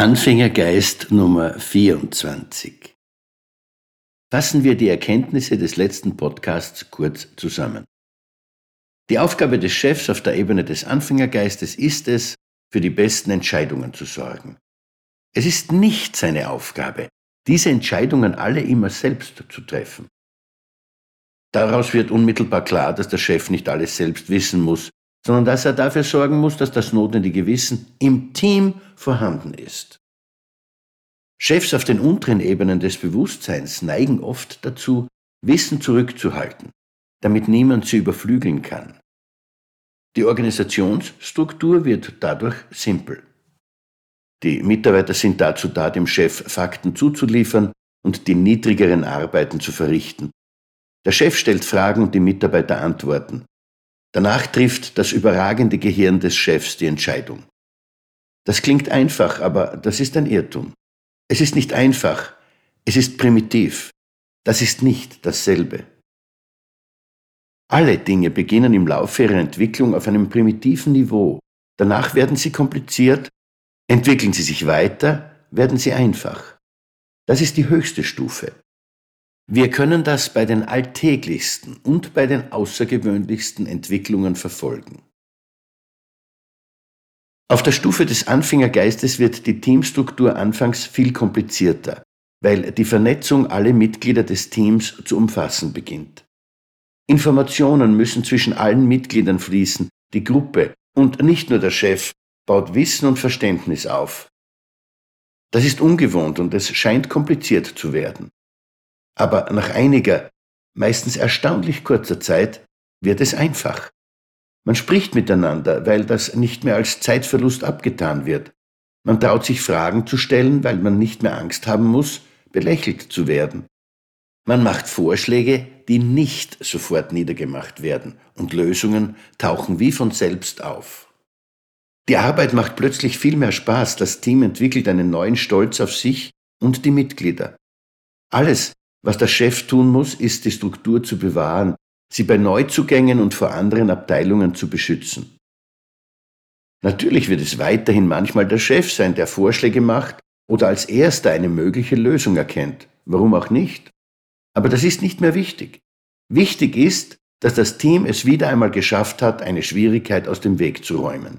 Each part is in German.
Anfängergeist Nummer 24. Fassen wir die Erkenntnisse des letzten Podcasts kurz zusammen. Die Aufgabe des Chefs auf der Ebene des Anfängergeistes ist es, für die besten Entscheidungen zu sorgen. Es ist nicht seine Aufgabe, diese Entscheidungen alle immer selbst zu treffen. Daraus wird unmittelbar klar, dass der Chef nicht alles selbst wissen muss, sondern dass er dafür sorgen muss, dass das notwendige Wissen im Team vorhanden ist. Chefs auf den unteren Ebenen des Bewusstseins neigen oft dazu, Wissen zurückzuhalten, damit niemand sie überflügeln kann. Die Organisationsstruktur wird dadurch simpel. Die Mitarbeiter sind dazu da, dem Chef Fakten zuzuliefern und die niedrigeren Arbeiten zu verrichten. Der Chef stellt Fragen und die Mitarbeiter antworten. Danach trifft das überragende Gehirn des Chefs die Entscheidung. Das klingt einfach, aber das ist ein Irrtum. Es ist nicht einfach, es ist primitiv. Das ist nicht dasselbe. Alle Dinge beginnen im Laufe ihrer Entwicklung auf einem primitiven Niveau. Danach werden sie kompliziert, entwickeln sie sich weiter, werden sie einfach. Das ist die höchste Stufe. Wir können das bei den alltäglichsten und bei den außergewöhnlichsten Entwicklungen verfolgen. Auf der Stufe des Anfängergeistes wird die Teamstruktur anfangs viel komplizierter, weil die Vernetzung alle Mitglieder des Teams zu umfassen beginnt. Informationen müssen zwischen allen Mitgliedern fließen, die Gruppe und nicht nur der Chef baut Wissen und Verständnis auf. Das ist ungewohnt und es scheint kompliziert zu werden. Aber nach einiger, meistens erstaunlich kurzer Zeit wird es einfach. Man spricht miteinander, weil das nicht mehr als Zeitverlust abgetan wird. Man traut sich Fragen zu stellen, weil man nicht mehr Angst haben muss, belächelt zu werden. Man macht Vorschläge, die nicht sofort niedergemacht werden, und Lösungen tauchen wie von selbst auf. Die Arbeit macht plötzlich viel mehr Spaß, das Team entwickelt einen neuen Stolz auf sich und die Mitglieder. Alles, was der Chef tun muss, ist die Struktur zu bewahren, sie bei Neuzugängen und vor anderen Abteilungen zu beschützen. Natürlich wird es weiterhin manchmal der Chef sein, der Vorschläge macht oder als erster eine mögliche Lösung erkennt. Warum auch nicht? Aber das ist nicht mehr wichtig. Wichtig ist, dass das Team es wieder einmal geschafft hat, eine Schwierigkeit aus dem Weg zu räumen.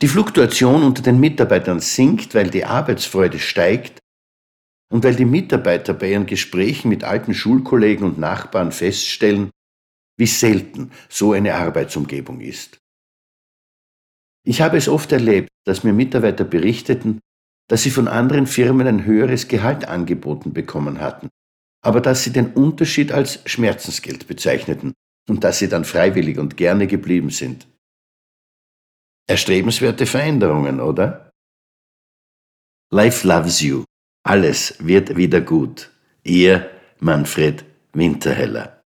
Die Fluktuation unter den Mitarbeitern sinkt, weil die Arbeitsfreude steigt und weil die Mitarbeiter bei ihren Gesprächen mit alten Schulkollegen und Nachbarn feststellen, wie selten so eine Arbeitsumgebung ist. Ich habe es oft erlebt, dass mir Mitarbeiter berichteten, dass sie von anderen Firmen ein höheres Gehalt angeboten bekommen hatten, aber dass sie den Unterschied als Schmerzensgeld bezeichneten und dass sie dann freiwillig und gerne geblieben sind. Erstrebenswerte Veränderungen, oder? Life loves you. Alles wird wieder gut. Ihr Manfred Winterheller.